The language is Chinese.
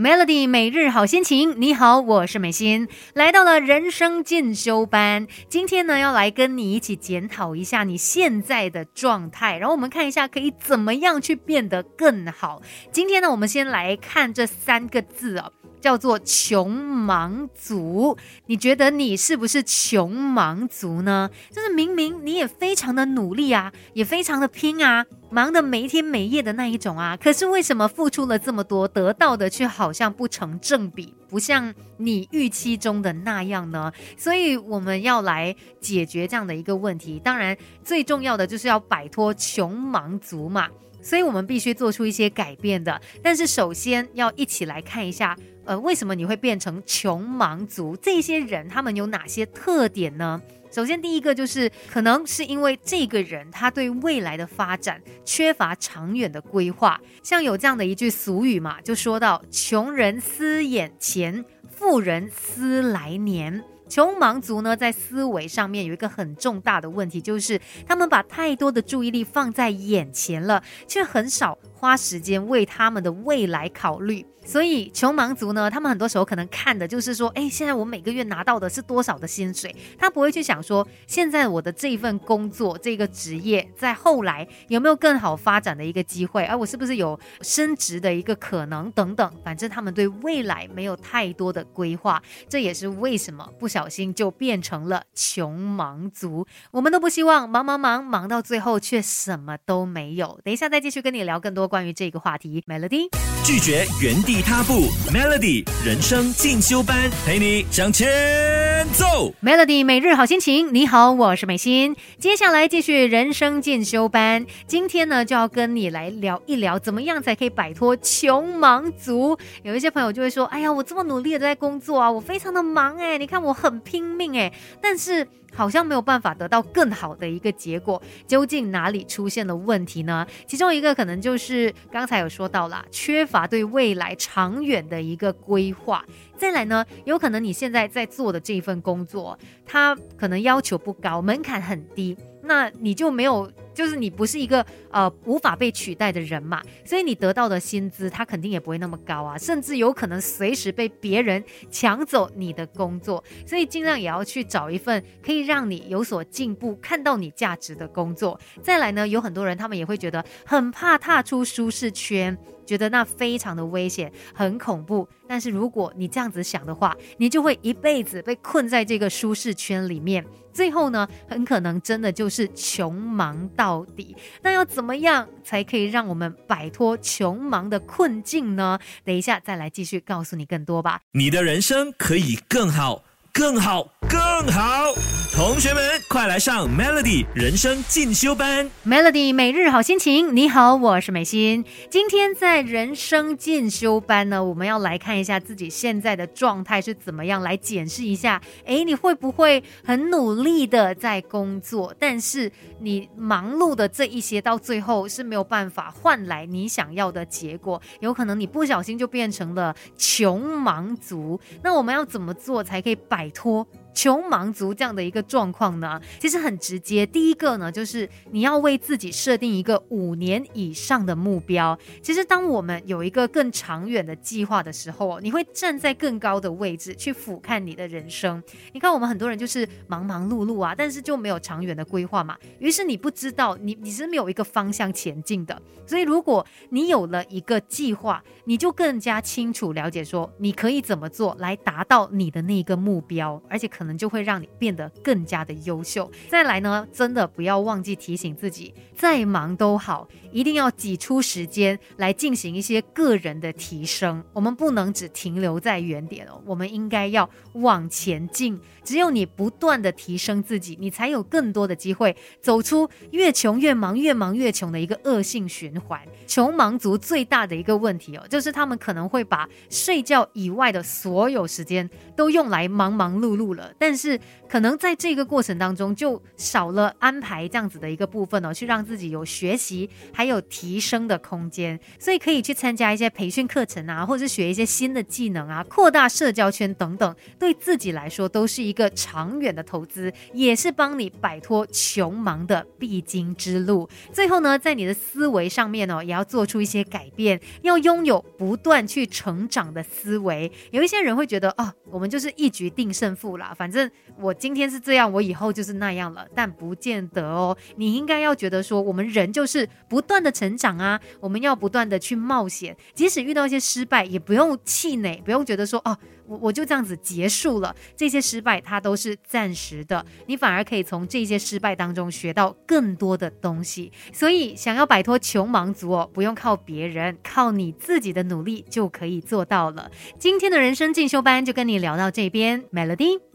Melody 每日好心情，你好，我是美心，来到了人生进修班。今天呢，要来跟你一起检讨一下你现在的状态，然后我们看一下可以怎么样去变得更好。今天呢，我们先来看这三个字哦。叫做穷忙族，你觉得你是不是穷忙族呢？就是明明你也非常的努力啊，也非常的拼啊，忙的没天没夜的那一种啊，可是为什么付出了这么多，得到的却好像不成正比，不像你预期中的那样呢？所以我们要来解决这样的一个问题。当然，最重要的就是要摆脱穷忙族嘛，所以我们必须做出一些改变的。但是首先要一起来看一下。呃，为什么你会变成穷忙族？这些人他们有哪些特点呢？首先，第一个就是可能是因为这个人他对未来的发展缺乏长远的规划。像有这样的一句俗语嘛，就说到“穷人思眼前，富人思来年”。穷忙族呢，在思维上面有一个很重大的问题，就是他们把太多的注意力放在眼前了，却很少花时间为他们的未来考虑。所以穷忙族呢，他们很多时候可能看的就是说，哎，现在我每个月拿到的是多少的薪水，他不会去想说，现在我的这一份工作、这个职业，在后来有没有更好发展的一个机会，而我是不是有升职的一个可能等等。反正他们对未来没有太多的规划，这也是为什么不小心就变成了穷忙族。我们都不希望忙忙忙忙到最后却什么都没有。等一下再继续跟你聊更多关于这个话题。Melody 拒绝原地。踏步，Melody 人生进修班，陪你向前走。Melody 每日好心情，你好，我是美心。接下来继续人生进修班，今天呢就要跟你来聊一聊，怎么样才可以摆脱穷忙族。有一些朋友就会说，哎呀，我这么努力的在工作啊，我非常的忙哎，你看我很拼命哎，但是。好像没有办法得到更好的一个结果，究竟哪里出现了问题呢？其中一个可能就是刚才有说到啦，缺乏对未来长远的一个规划。再来呢，有可能你现在在做的这一份工作，它可能要求不高，门槛很低。那你就没有，就是你不是一个呃无法被取代的人嘛，所以你得到的薪资他肯定也不会那么高啊，甚至有可能随时被别人抢走你的工作，所以尽量也要去找一份可以让你有所进步、看到你价值的工作。再来呢，有很多人他们也会觉得很怕踏出舒适圈。觉得那非常的危险，很恐怖。但是如果你这样子想的话，你就会一辈子被困在这个舒适圈里面，最后呢，很可能真的就是穷忙到底。那要怎么样才可以让我们摆脱穷忙的困境呢？等一下再来继续告诉你更多吧。你的人生可以更好。更好，更好！同学们，快来上 Melody 人生进修班。Melody 每日好心情，你好，我是美心。今天在人生进修班呢，我们要来看一下自己现在的状态是怎么样，来检视一下。哎，你会不会很努力的在工作，但是你忙碌的这一些，到最后是没有办法换来你想要的结果？有可能你不小心就变成了穷忙族。那我们要怎么做才可以摆？摆脱。穷忙族这样的一个状况呢，其实很直接。第一个呢，就是你要为自己设定一个五年以上的目标。其实，当我们有一个更长远的计划的时候，你会站在更高的位置去俯瞰你的人生。你看，我们很多人就是忙忙碌碌啊，但是就没有长远的规划嘛。于是你不知道，你你是没有一个方向前进的。所以，如果你有了一个计划，你就更加清楚了解说你可以怎么做来达到你的那个目标，而且可能就会让你变得更加的优秀。再来呢，真的不要忘记提醒自己，再忙都好，一定要挤出时间来进行一些个人的提升。我们不能只停留在原点哦，我们应该要往前进。只有你不断的提升自己，你才有更多的机会走出越穷越忙、越忙越穷的一个恶性循环。穷忙族最大的一个问题哦，就是他们可能会把睡觉以外的所有时间都用来忙忙碌碌了。但是可能在这个过程当中就少了安排这样子的一个部分哦，去让自己有学习还有提升的空间，所以可以去参加一些培训课程啊，或者是学一些新的技能啊，扩大社交圈等等，对自己来说都是一个长远的投资，也是帮你摆脱穷忙的必经之路。最后呢，在你的思维上面哦，也要做出一些改变，要拥有不断去成长的思维。有一些人会觉得，哦，我们就是一局定胜负啦，反正我今天是这样，我以后就是那样了。但不见得哦，你应该要觉得说，我们人就是不断的成长啊，我们要不断的去冒险，即使遇到一些失败，也不用气馁，不用觉得说，哦。我我就这样子结束了，这些失败它都是暂时的，你反而可以从这些失败当中学到更多的东西。所以想要摆脱穷忙族哦，不用靠别人，靠你自己的努力就可以做到了。今天的人生进修班就跟你聊到这边，Melody。